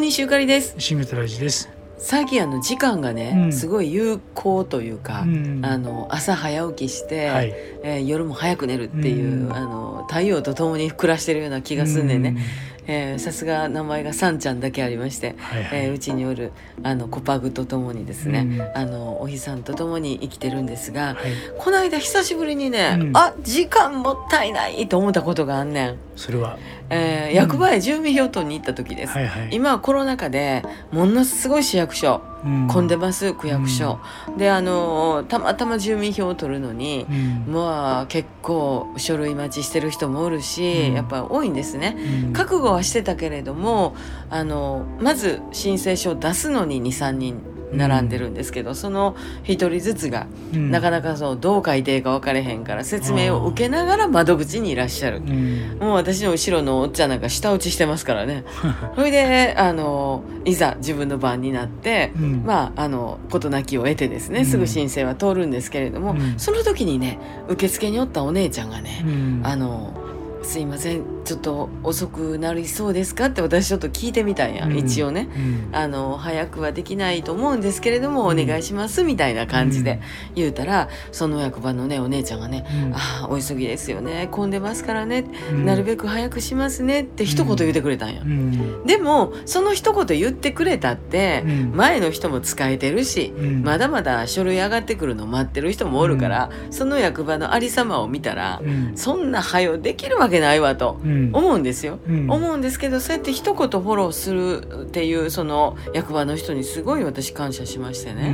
西ゆかりです。シングトラジです。最近あの時間がね、うん。すごい有効というか、うん。あの朝早起きして、はい。えー夜も早く寝るっていう、うん。あの太陽と共に暮らしてるような気がすんね。ん。ね、えーさすが名前がさんちゃんだけありまして、はいはい。えーうちにおるあのコパグと共にですね、うん。あのお日さんと共に生きてるんですが、はい。この間久しぶりにね、うん。あ時間もったいないと思ったことがあんねん、それは。えー役場へ住民票取りに行った時です、はいはい。今はコロナ禍でものすごい市役所うん。混んでます区役所、であのたまたま住民票を取るのに、うん。まあ結構書類待ちしてる人もおるし、うん。やっぱ多いんですね。うん。覚悟はしてたけれどもあのまず申請書を出すのに23人並んでるんですけど、その1人ずつがうん。なかなかそうどう書いていいか分かれへんから説明を受けながら窓口にいらっしゃる。うん。もう私の後ろのおっちゃんなんか舌打ちしてますからね。それであのいざ自分の番になって、うん。まああの事なきを得てですねうん。すぐ申請は通るんですけれども、うん。その時にね受付におったお姉ちゃんがねう、ん。あのすいません。ちょっと遅くなりそうですかって私ちょっと聞いてみたんや、うん。一応ね。うん。あの早くはできないと思うんですけれども、うん。お願いしますみたいな感じで言うたら、その役場のねお姉ちゃんがねうん。ああお急ぎですよね。混んでますからね、うん。なるべく早くしますねって一言言ってくれたんや、うん。でもその一言言ってくれたって、うん。前の人も使えてるし、うん。まだまだ書類上がってくるの待ってる人もおるから、その役場のありさまを見たら、うん。そんな早できるわけないわとうん。思うんですよ。うん。思うんですけどそうやって一言フォローするっていうその役場の人にすごい私感謝しましてうね、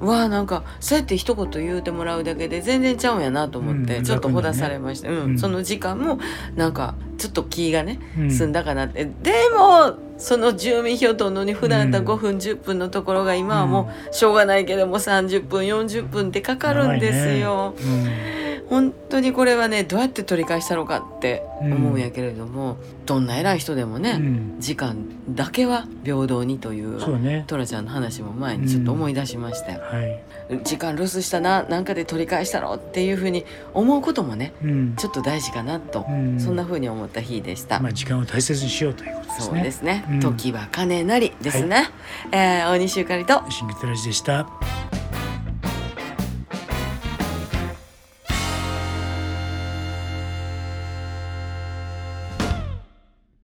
ん。わあなんかそうやって一言言うてもらうだけで全然ちゃうんやなと思って、うん。ちょっとほだされまして、うん。うん。その時間もなんかちょっと気がねうん。済んだかなって、でもその住民票取るのに普段だったらうん。5分10分のところが今はもうしょうがないけども30分40分ってかかるんですよ。長いね本当にこれはねどうやって取り返したのかって思うんやけれども、どんな偉い人でもね、うん。うん。時間だけは平等にというそうね。トラちゃんの話も前にちょっと思い出しまして、はい。時間ロスしたななんかで取り返したろっていうふうに思うこともねうん。ちょっと大事かなと、うんそんなふうに思った日でした。まあ時間を大切にしようということですそうね。ですね、うん時は金なりですね、えー大西ゆかりとシングトラジでした。